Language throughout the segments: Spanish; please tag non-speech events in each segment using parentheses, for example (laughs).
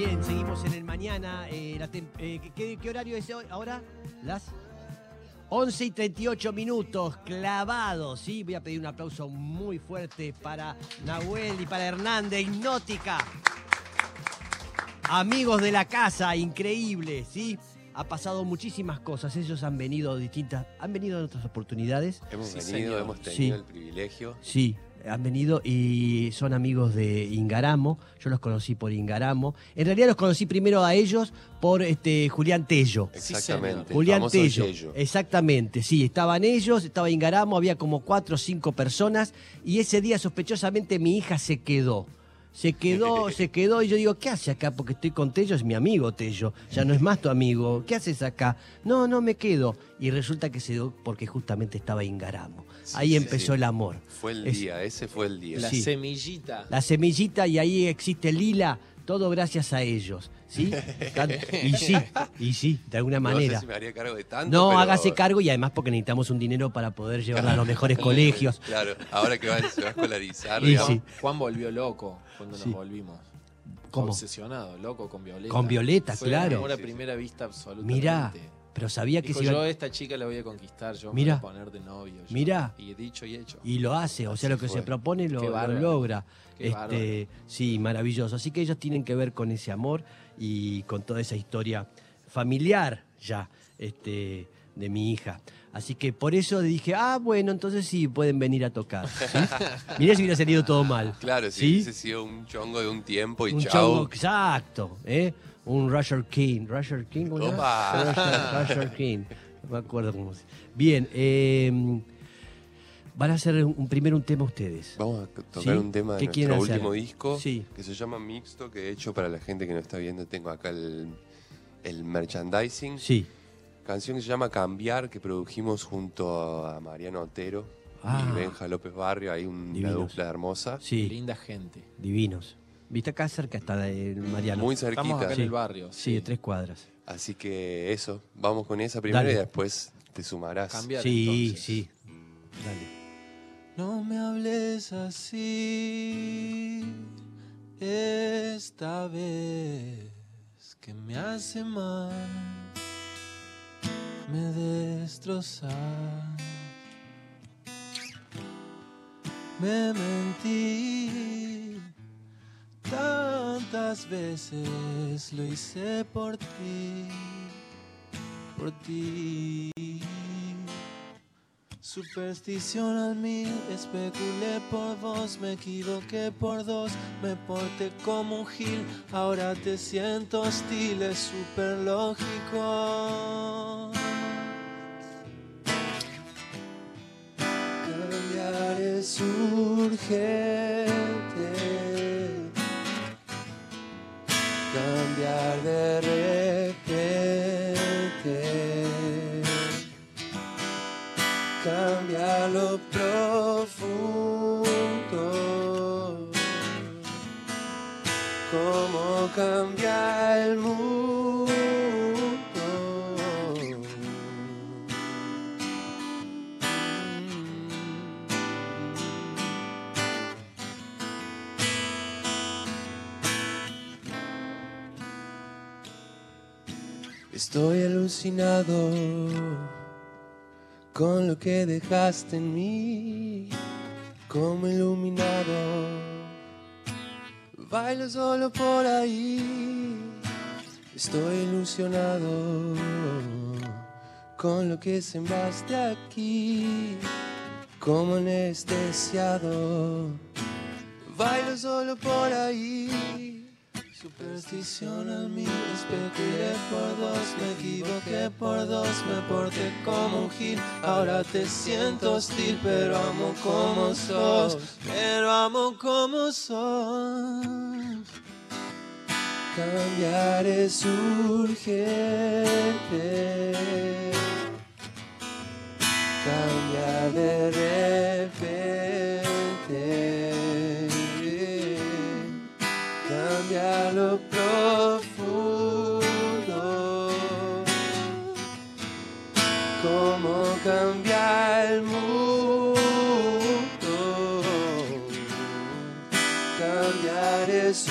Bien, seguimos en el mañana. eh, la eh, ¿qué, qué horario es hoy? ahora? Las 11 y 38 minutos, clavados. ¿sí? Voy a pedir un aplauso muy fuerte para Nahuel y para Hernán de Hipnótica. Amigos de la casa, increíble, ¿sí? Ha pasado muchísimas cosas. Ellos han venido distintas. Han venido en otras oportunidades. Hemos Sí, venido, señor. hemos tenido Sí. el privilegio. Sí, han venido y son amigos de Ingaramo. Yo los conocí por Ingaramo. En realidad los conocí primero a ellos por este Julián Tello. Exactamente. Julián famoso Tello. Yello. Exactamente, sí. Estaban ellos, estaba Ingaramo, había como cuatro o cinco personas. Y ese día, sospechosamente, mi hija se quedó. Se quedó, (laughs) se quedó y yo digo, ¿qué hace acá? Porque estoy con Tello, es mi amigo Tello, ya no es más tu amigo. ¿Qué haces acá? No, no me quedo. Y resulta que se dio porque justamente estaba Ingaramo. Ahí sí, empezó sí. el amor. Fue el Es- día, ese fue el día. La Sí. semillita. La semillita y ahí existe Lila, todo gracias a ellos. ¿Sí? (laughs) Y sí, y sí, de alguna No manera. sé si me haría cargo de tanto. No, pero- hágase cargo y además porque necesitamos un dinero para poder llevarla a los mejores (laughs) colegios. Claro, ahora que va- se va a escolarizar. (laughs) Y sí. Juan volvió loco cuando Sí. nos volvimos. ¿Cómo? Obsesionado, loco con Violeta. Con Violeta, Fue claro. amor a Sí, sí. primera vista absolutamente. Mirá, pero sabía que Dijo, se iba yo a esta chica la voy a conquistar, yo Mirá. me voy a poner de novio. yo". Mirá. Y he dicho y hecho. y lo hace, o sea, Así lo que se fue. propone lo, Qué lo bárbaro. logra. Qué Este, bárbaro. sí, maravilloso. Así que ellos tienen que ver con ese amor y con toda esa historia familiar ya este, de mi hija. Así que por eso dije, ah, bueno, entonces sí, pueden venir a tocar. ¿sí? (laughs) Mirá si hubiera salido todo mal. Claro, si ¿sí? hubiese sido un chongo de un tiempo y Un chau. chongo, exacto, ¿eh? Un Rusher King. ¿Rusher King? Rusher King. No me acuerdo cómo se Bien, eh, van a hacer un, primero un tema ustedes. Vamos a tocar ¿Sí? un tema de ¿Qué nuestro hacer? último disco Sí. que se llama Mixto, que de hecho para la gente que no está viendo tengo acá el, el merchandising. Sí. Canción que se llama Cambiar, que produjimos junto a Mariano Otero Ah. y Benja López Barrio, hay una dupla hermosa. Sí, Linda gente. divinos. ¿Viste acá cerca está de Mariano? Muy Estamos cerquita. acá en el barrio. Sí, de tres cuadras. Así que eso, vamos con esa primero Dale. y después te sumarás. Cambiar Sí, entonces. sí. Dale. No me hables así esta vez que me hace mal, me destrozas. Me mentí tantas veces, lo hice por ti, por ti. Superstición al mil, especulé por vos, me equivoqué por dos, me porté como un gil, ahora te siento hostil, es súper lógico. Cambiar es urgente, cambiar de Cómo cambia el mundo. Estoy alucinado con lo que dejaste en mí, como iluminado. Bailo solo por ahí, estoy ilusionado con lo que sembraste aquí, como anestesiado. Bailo solo por ahí. Superstición al mí, especulé por dos, me equivoqué por dos, me porté como un gil, ahora te siento hostil, pero amo como sos, pero amo como sos. Cambiar es urgente, cambiar de repente Cómo cambia el mundo. Cambiar es.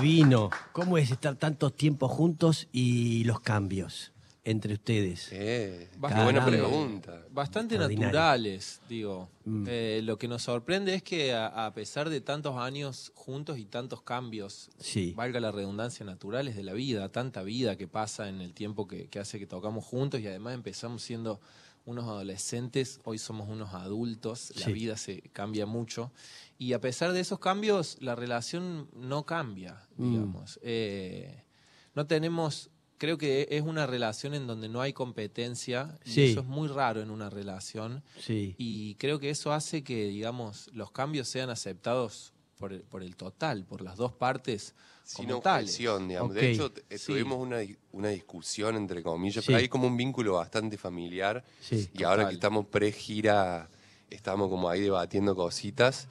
Divino. ¿Cómo es estar tantos tiempos juntos y los cambios entre ustedes? eh, qué Bastante- buena pregunta. Bastante naturales, digo. Mm. Eh, lo que nos sorprende es que a, a pesar de tantos años juntos y tantos cambios, Sí. valga la redundancia, naturales de la vida, tanta vida que pasa en el tiempo que, que hace que tocamos juntos y además empezamos siendo unos adolescentes, hoy somos unos adultos, la vida se cambia mucho y a pesar de esos cambios, la relación no cambia, Mm. digamos. Eh, no tenemos, creo que es una relación en donde no hay competencia y eso es muy raro en una relación Sí. y creo que eso hace que, digamos, los cambios sean aceptados por el, por el total, por las dos partes Sin como tales. objeción, digamos. Ok. De hecho, eh, Sí. tuvimos una, di- una discusión, entre comillas, Sí. pero hay como un vínculo bastante familiar. Sí. Y ahora que estamos pre-gira, estamos como ahí debatiendo cositas.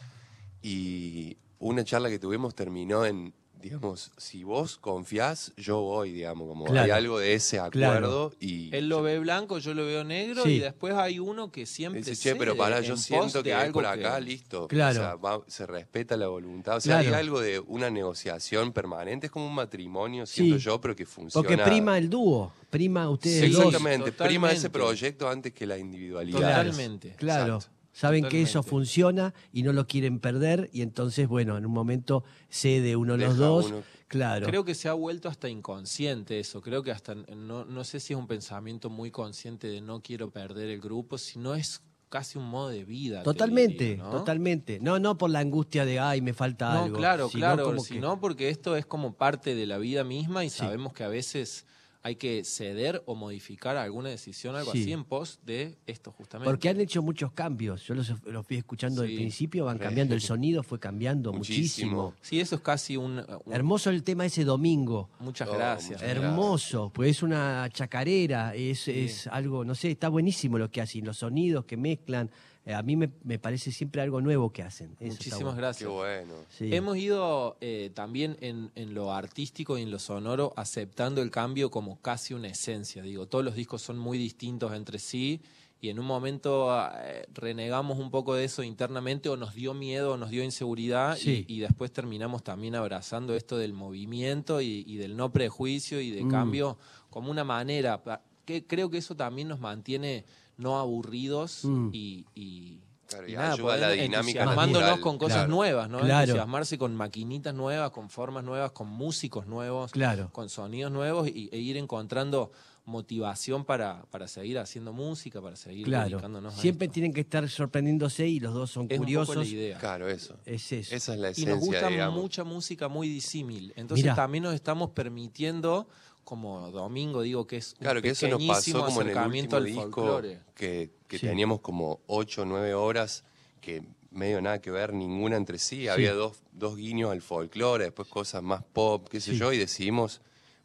Y una charla que tuvimos terminó en, digamos, si vos confiás, yo voy, digamos, como hay algo de ese acuerdo. Y Él lo ve blanco, yo lo veo negro Sí. y después hay uno que siempre Dice, che, pero pará, yo siento que algo por acá, que- listo. Claro. O sea, va- se respeta la voluntad. O sea, Claro. hay algo de una negociación permanente. Es como un matrimonio, siento Sí. yo, pero que funciona. Porque prima el dúo, prima ustedes Sí, dos. Exactamente, prima ese Totalmente. proyecto antes que la individualidad. Totalmente. Claro. Exacto. Saben que eso funciona y no lo quieren perder y entonces, bueno, en un momento cede uno de los Deja dos. uno- Claro. Creo que se ha vuelto hasta inconsciente eso. Creo que hasta no, no sé si es un pensamiento muy consciente de no quiero perder el grupo, sino es casi un modo de vida. te Totalmente, diría, ¿no? totalmente. No, no por la angustia de, ay, me falta No, algo. claro, sino claro, que- sino porque esto es como parte de la vida misma y Sí. sabemos que a veces hay que ceder o modificar alguna decisión, algo Sí. así, en pos de esto justamente. Porque han hecho muchos cambios. Yo los, los fui escuchando al Sí, principio, van (laughs) cambiando. El sonido fue cambiando muchísimo. Muchísimo. Sí, eso es casi un... un- Hermoso el tema ese domingo. Muchas Oh, gracias. muchas Hermoso, pues es una chacarera, es, Sí. es algo, no sé, está buenísimo lo que hacen, los sonidos que mezclan. Eh, a mí me, me parece siempre algo nuevo que hacen. Eso Muchísimas bueno. Qué gracias. bueno. Sí. Hemos ido eh, también en, en lo artístico y en lo sonoro aceptando el cambio como casi una esencia. Digo, todos los discos son muy distintos entre sí y en un momento eh, renegamos un poco de eso internamente o nos dio miedo o nos dio inseguridad Sí. y, y después terminamos también abrazando esto del movimiento y, y del no prejuicio y de Mm. cambio como una manera. Que creo que eso también nos mantiene no aburridos Mm. y, y- Claro, y y nada, ayuda a la poder dinámica natural, con cosas claro. nuevas, ¿no? Claro. Entusiasmarse con maquinitas nuevas, con formas nuevas, con músicos nuevos, Claro. con sonidos nuevos y, e ir encontrando motivación para, para seguir haciendo música, para seguir Claro. dedicándonos a Siempre esto. tienen que estar sorprendiéndose y los dos son Es un poco curiosos. la idea. Claro, eso. Es eso. Esa es la Y esencia, nos gusta digamos. mucha música muy disímil. Entonces Mirá. también nos estamos permitiendo, como domingo digo que es un Claro, que eso nos pequeñísimo pasó como en el acercamiento último al disco, folclore. que, que Sí. teníamos como 8 o 9 horas, que medio nada que ver, ninguna entre sí. Había dos, dos guiños al folclore, después cosas más pop, qué sé Sí. yo, y decidimos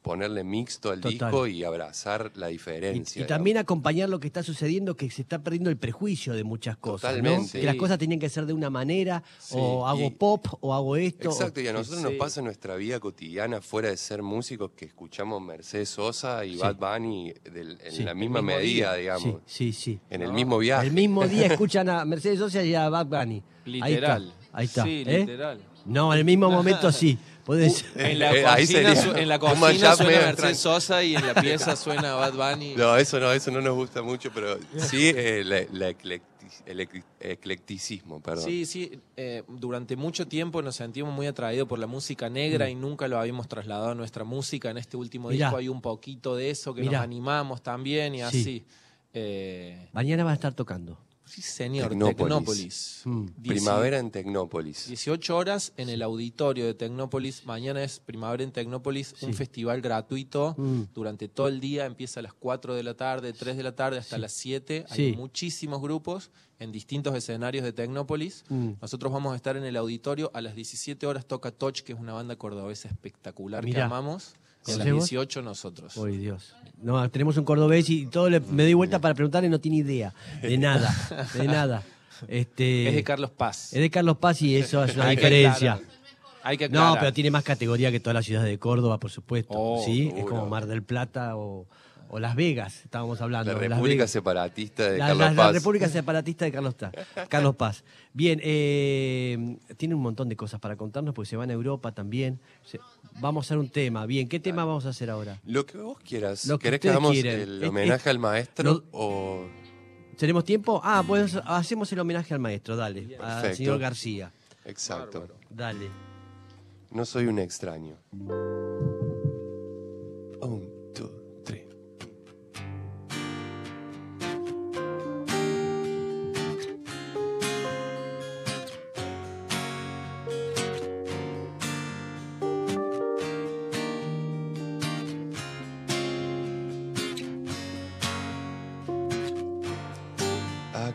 ponerle mixto al Total. disco y abrazar la diferencia. y también acompañar lo que está sucediendo, que se está perdiendo el prejuicio de muchas cosas. ¿no? Totalmente. Que las cosas tenían que ser de una manera, Sí, o hago y- pop, o hago esto. o- Exacto, y a nosotros nos pasa en nuestra vida cotidiana, fuera de ser músicos, que escuchamos Mercedes Sosa y Sí. Bad Bunny del- en Sí. la misma medida, día. digamos, Sí, sí, sí. en el mismo viaje. El mismo día (laughs) escuchan a Mercedes Sosa y a Bad Bunny. Literal. Ahí está. Sí, ahí está. ¿eh? literal. No, en el mismo (laughs) momento sí. Podés- En la Eh, ahí cocina, sería su- en la un cocina mashup suena Mercedes. Sosa y en la pieza (laughs) suena Bad Bunny. No, eso no, eso no nos gusta mucho, pero sí eh, la- la eclecti- el ec- eclecticismo, perdón. Sí, sí, eh, durante mucho tiempo nos sentimos muy atraídos por la música negra Mm. y nunca lo habíamos trasladado a nuestra música. En este último Mirá. disco hay un poquito de eso, que Mirá. nos animamos también y Sí. así. Eh, Mañana va a estar tocando. Sí, señor, Tecnópolis. Tecnópolis. Mm. Primavera en Tecnópolis. 18 horas en el auditorio de Tecnópolis. Mañana es Primavera en Tecnópolis, un festival gratuito. Mm. Durante todo el día empieza a las 4 de la tarde, 3 de la tarde hasta Sí. las 7. Hay muchísimos grupos en distintos escenarios de Tecnópolis. Mm. Nosotros vamos a estar en el auditorio. A las 17 horas toca Toch, que es una banda cordobesa espectacular que amamos. A las ¿Conocés vos? 18 nosotros. Uy, Dios. No, tenemos un cordobés y todo le- me doy vuelta para preguntarle y no tiene idea. De nada, de (laughs) nada. Este, Es de Carlos Paz. es de Carlos Paz y eso es (laughs) una diferencia. aclarar. Hay que No, pero tiene más categoría que todas las ciudades de Córdoba, por supuesto. Oh, ¿sí? Es como Mar del Plata o, o Las Vegas, estábamos hablando. La República. Separatista de La, Carlos la- la Paz. República Separatista de Carlos, Carlos Paz. Bien, eh, tiene un montón de cosas para contarnos porque se van a Europa también. Se- vamos a hacer un tema. Bien, ¿qué tema vamos a hacer ahora? Lo que vos quieras. Lo que ¿Querés que hagamos quieren. el homenaje es- al maestro lo- o...? ¿Tenemos tiempo? Ah, pues hacemos el homenaje al maestro, dale. Al señor García. Exacto. Dale. No soy un extraño.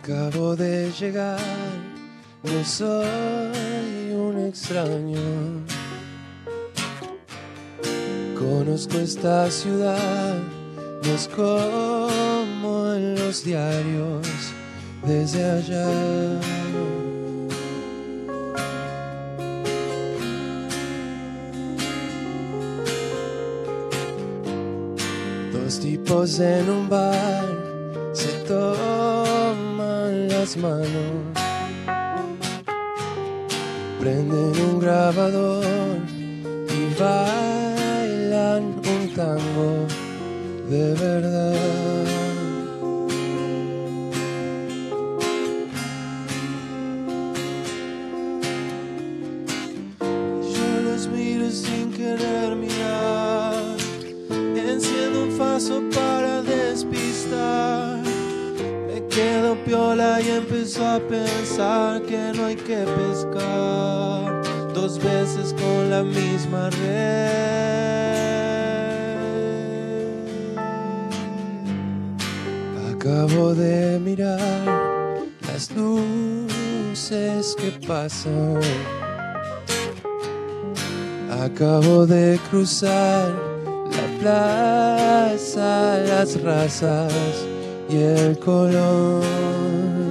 Acabo de llegar, no soy un extraño. Conozco esta ciudad, no es como en los diarios desde allá. Dos tipos en un bar manos, prenden un grabador y bailan un tango de verdad. Empiezo a pensar que no hay que pescar dos veces con la misma red. Acabo de mirar las luces que pasan. Acabo de cruzar la plaza, las razas y el color.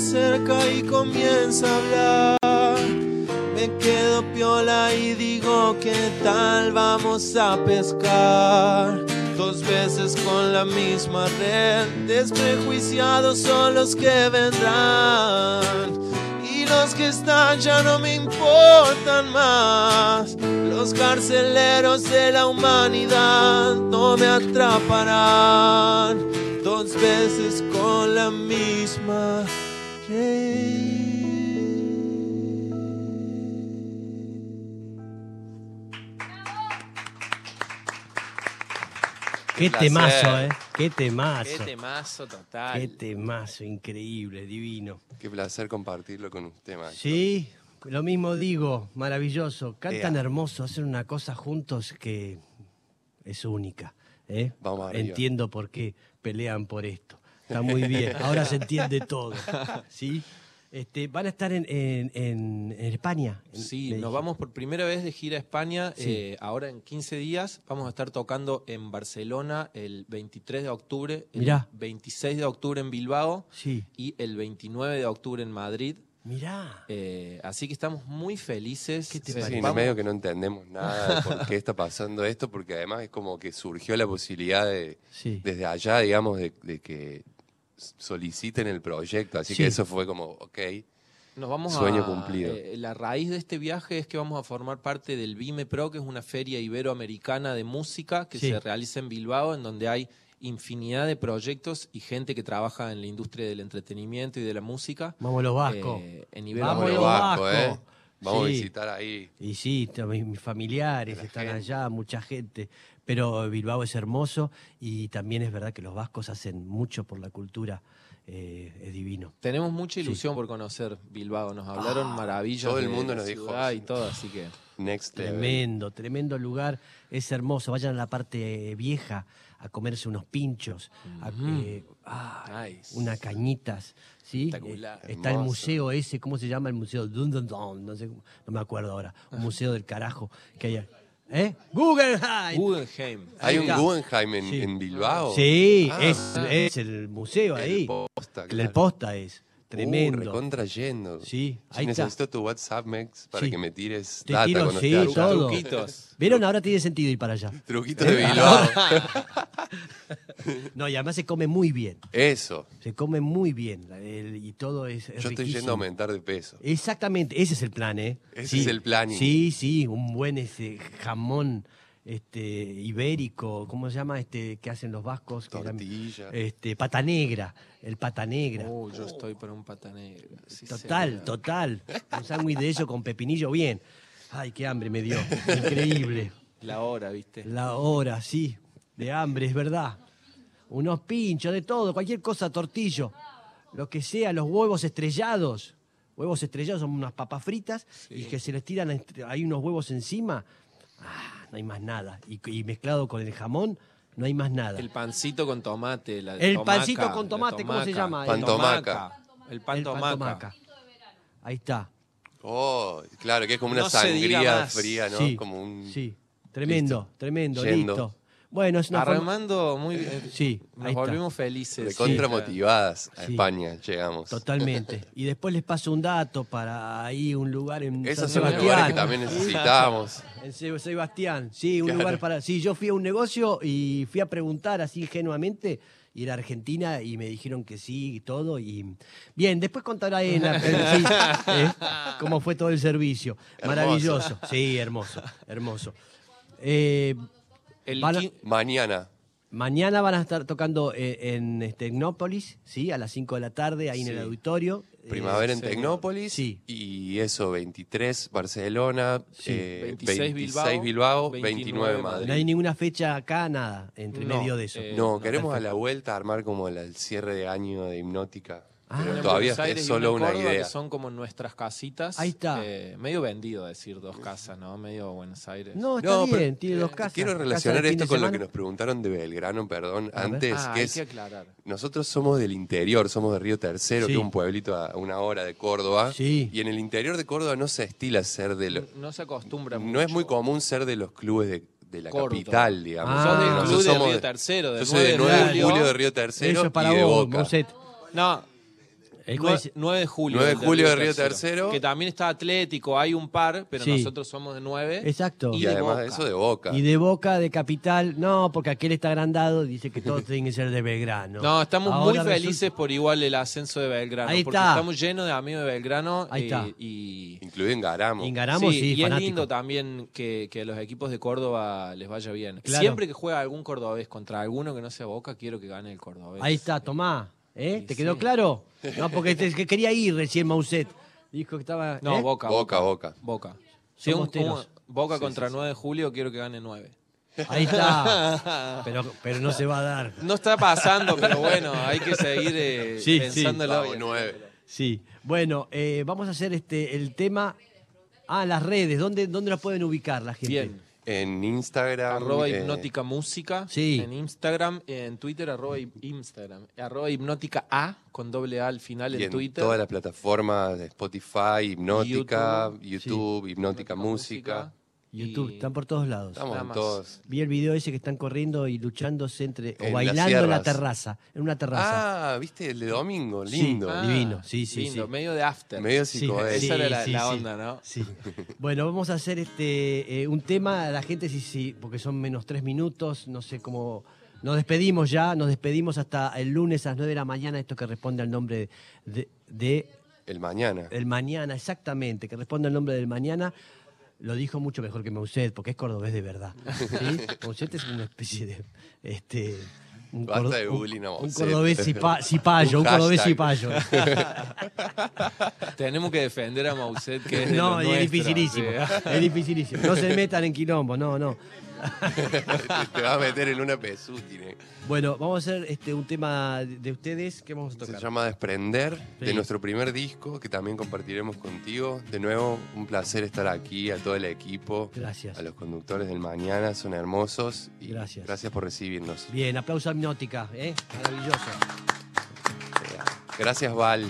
Acerca y comienza a hablar. Me quedo piola y digo, ¿qué tal vamos a pescar? Dos veces con la misma red, desprejuiciados son los que vendrán. Y los que están ya no me importan más. Los carceleros de la humanidad no me atraparán. Dos veces con la misma. Qué placer. temazo, ¿eh? Qué temazo. Qué temazo total. Qué temazo, increíble, divino. Qué placer compartirlo con usted, maestro. Sí, lo mismo digo, maravilloso. Cantan Ea. hermoso, hacen una cosa juntos que es única. ¿eh? Vamos arriba. Entiendo por qué pelean por esto. Está muy bien, ahora se entiende todo. (laughs) ¿sí? Este, van a estar en, en- en- España. en- Sí, nos vamos por primera vez de gira a España. Sí. eh, ahora en 15 días vamos a estar tocando en Barcelona el 23 de octubre, el Mirá. 26 de octubre en Bilbao Sí, y el 29 de octubre en Madrid. mirá. Eh, así que estamos muy felices. ¿Qué te Sí, parece? sí, medio que no entendemos nada de por qué está pasando esto, porque además es como que surgió la posibilidad de, Sí. desde allá, digamos, de, de que soliciten el proyecto. Así Sí. que eso fue como, ok. Nos vamos Sueño a, cumplido. eh, la raíz de este viaje es que vamos a formar parte del Vime Pro, que es una feria iberoamericana de música que Sí. se realiza en Bilbao, en donde hay infinidad de proyectos y gente que trabaja en la industria del entretenimiento y de la música. Vamos los vascos. eh, en Vamos los Vasco, vascos. ¿eh? Vamos a visitar ahí. Y sí, mis familiares están gente. allá, mucha gente. Pero Bilbao es hermoso y también es verdad que los vascos hacen mucho por la cultura. eh, es divino. Tenemos mucha ilusión por conocer Bilbao. Nos hablaron maravillas. todo el mundo nos dijo y todo, así que. Next level. Tremendo, tremendo lugar. Es hermoso. Vayan a la parte vieja a comerse unos pinchos, a- eh, ah, Nice. unas cañitas. ¿sí? Espectacular. Eh, está el museo ese, ¿cómo se llama el museo? Dun, dun, dun, no, sé, no me acuerdo ahora. Un (laughs) museo del carajo que hay. ¿Eh? Guggenheim. Guggenheim. Hay un. Guggenheim en, Sí. en Bilbao. Sí, Ah, es, es el museo el ahí. posta, El claro. del posta es. Uh, Tremendo. recontra yendo. Sí, ahí está. necesito tu WhatsApp, Mex, para Sí. que me tires Te data tiro, cuando sí, estés allá. todo. Truquitos. ¿Vieron? Ahora tiene sentido ir para allá. Truquitos de Bilbao. (laughs) No, y además se come muy bien. Eso. Se come muy bien. el- y todo es, es Yo estoy riquísimo. yendo a aumentar de peso. Exactamente, ese es el plan, ¿eh? Ese es el planning. Sí, sí, un buen ese jamón este ibérico, ¿cómo se llama? Este que hacen los vascos, que eran- Tortilla. este pata negra, el pata negra. Uh, yo estoy para un pata negra. sí, total, total. Un sándwich de eso con pepinillo bien. Ay, qué hambre me dio. Increíble. La hora, ¿viste? La hora, sí, de hambre, es verdad. Unos pinchos, de todo, cualquier cosa, tortillo, lo que sea, los huevos estrellados. Huevos estrellados son unas papas fritas y que se les tiran ahí unos huevos encima. Ah, no hay más nada. Y, y mezclado con el jamón, no hay más nada. El pancito con tomate. La El tomaca, pancito con tomate, ¿cómo se llama? Pan El tomaca. El pan El pan tomaca. tomaca. Ahí está. Oh, claro, que es como una No sangría fría, ¿no? Sí, Como un... sí. Tremendo, Listo. tremendo, Yendo. listo. Bueno, es una forma- muy bien. Sí, Nos volvimos felices. Recontra Sí. motivadas a Sí. España, llegamos. Totalmente. Y después les paso un dato para ahí un lugar en Esos San son los Sebastián. lugares que también necesitamos. En Se- Sebastián, sí, un Claro. lugar para. Sí, yo fui a un negocio y fui a preguntar así ingenuamente y era Argentina y me dijeron que sí y todo. Y bien, después contaré en la, (laughs) sí, eh, cómo fue todo el servicio. Hermoso. Maravilloso. Sí, hermoso, hermoso. Eh, El Van a- quin- Mañana. mañana van a estar tocando eh, en este, Tecnópolis, ¿sí? A las 5 de la tarde, ahí en el Sí. auditorio. Eh, Primavera en señor. Tecnópolis. Sí. Y eso, 23 Barcelona, Sí. eh, 26 26 Bilbao, Bilbao, 29 29 Madrid. no hay ninguna fecha acá, nada, entre No, medio de eso. eh, No, no, queremos a la vuelta armar como la- el cierre de año de Hipnótica. Ah. pero todavía Buenos Aires es solo una Córdoba, idea. Que son como nuestras casitas. Ahí está. Eh, medio vendido decir dos casas, ¿no? Medio Buenos Aires. No, está No, pero, bien, tiene dos eh, casas. Quiero relacionar esto con lo que nos preguntaron de Belgrano, perdón, antes, Ah, que hay es que aclarar. Nosotros somos del interior, somos de Río Tercero, Sí. que es un pueblito a una hora de Córdoba. Sí. Y en el interior de Córdoba no se estila ser de los... No se acostumbra mucho. No es muy común ser de los clubes de, de la capital, digamos. Ah. Nosotros club de somos Río Tercero, de Yo soy de 9 de 9 de julio. julio de Río Tercero Eso es para y de vos, Boca. No, El 9, juez- de julio. 9 de julio de Río Tercero. Que también está Atlético, hay un par, pero Sí. nosotros somos de 9. Exacto. Y, de además Boca. de eso de Boca. Y de Boca, de Capital, no, porque aquel está agrandado, dice que todos (laughs) tienen que ser de Belgrano. No, estamos Ahora muy resulta- felices por igual el ascenso de Belgrano. Ahí porque está. estamos llenos de amigos de Belgrano. Ahí eh, está. Y, Incluido en Garamo. Engaramos, sí, sí, y es fanático. lindo también que, que a los equipos de Córdoba les vaya bien. Claro. Siempre que juega algún cordobés contra alguno que no sea Boca, quiero que gane el cordobés. Ahí está, Tomá. ¿Eh? Sí, ¿Te quedó sí. claro? (laughs) No, porque te- que quería ir recién Mauset. Dijo que estaba. No, ¿eh? Boca, Boca, Boca. Boca. Sí, un- teros. un- Boca Sí, contra sí, sí. 9 de julio, quiero que gane 9. Ahí está. (laughs) Pero, pero no se va a dar. No está pasando, pero bueno, hay que seguir eh, (laughs) Sí, sí. pensándolo. Bien. nueve. Sí. Bueno, eh, vamos a hacer este el tema. Ah, las redes. ¿Dónde, dónde las pueden ubicar la gente? Bien. En Instagram. Arroba eh, hipnótica música. Sí. En Instagram, en Twitter, arroba Instagram. Arroba hipnótica A con doble A al final y en en Twitter. todas las plataformas de Spotify, Hipnótica, YouTube, YouTube, Hipnótica Música. YouTube, Y- están por todos lados. Estamos Nada en más. todos. Vi el video ese que están corriendo y luchándose entre. En o bailando en la terraza. En una terraza. Ah, ¿viste? El de domingo, Sí. lindo. Ah, divino, sí, sí, lindo, sí. medio de after. Medio Sí, sí, Esa era la- sí, la sí. onda, ¿no? Sí. Bueno, vamos a hacer este eh, un tema a la gente, sí, sí, porque son menos tres minutos, no sé cómo. Nos despedimos ya, nos despedimos hasta el lunes a las 9 de la mañana, esto que responde al nombre de, de El mañana. el mañana, exactamente, que responde al nombre del mañana. Lo dijo mucho mejor que Mauset, porque es cordobés de verdad. ¿sí? (laughs) Mauset es una especie de. Este, un, Basta cordo- de bullying un cordobés cipa- cipayo, (laughs) un, Un cordobés cipayo. (laughs) Tenemos que defender a Mauset, que es No, es dificilísimo. sí. Es dificilísimo. No se metan en quilombo, no, no. (laughs) Te va a meter en una pesútine. Bueno, vamos a hacer este, un tema de ustedes que vamos a Se tocar. llama Desprender, Sí. de nuestro primer disco, que también compartiremos contigo. De nuevo, un placer estar aquí, a todo el equipo, Gracias. a los conductores del mañana, son hermosos. Y Gracias. Gracias por recibirnos. Bien, aplauso a Hipnótica, ¿eh? Maravilloso. Gracias, Val,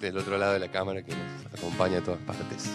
del otro lado de la cámara, que nos acompaña a todas partes.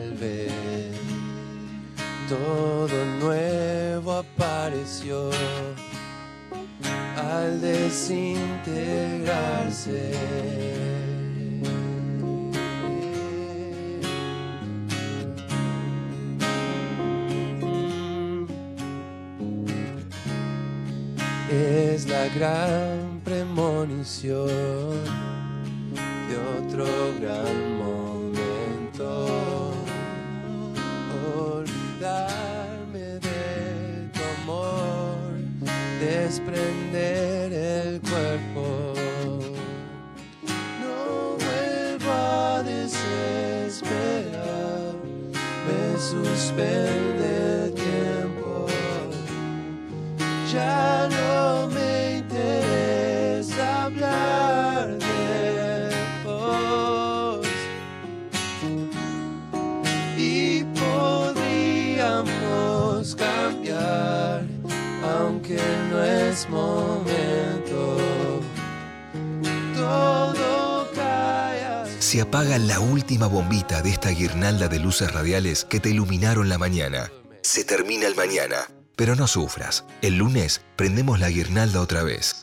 Salve. Todo nuevo apareció al desintegrarse. es la gran premonición de otro gran momento. Desprender el cuerpo. No vuelvo a desesperar, me suspende el tiempo. Ya Se apaga la última bombita de esta guirnalda de luces radiales que te iluminaron la mañana. Se termina el mañana, pero no sufras. El lunes prendemos la guirnalda otra vez.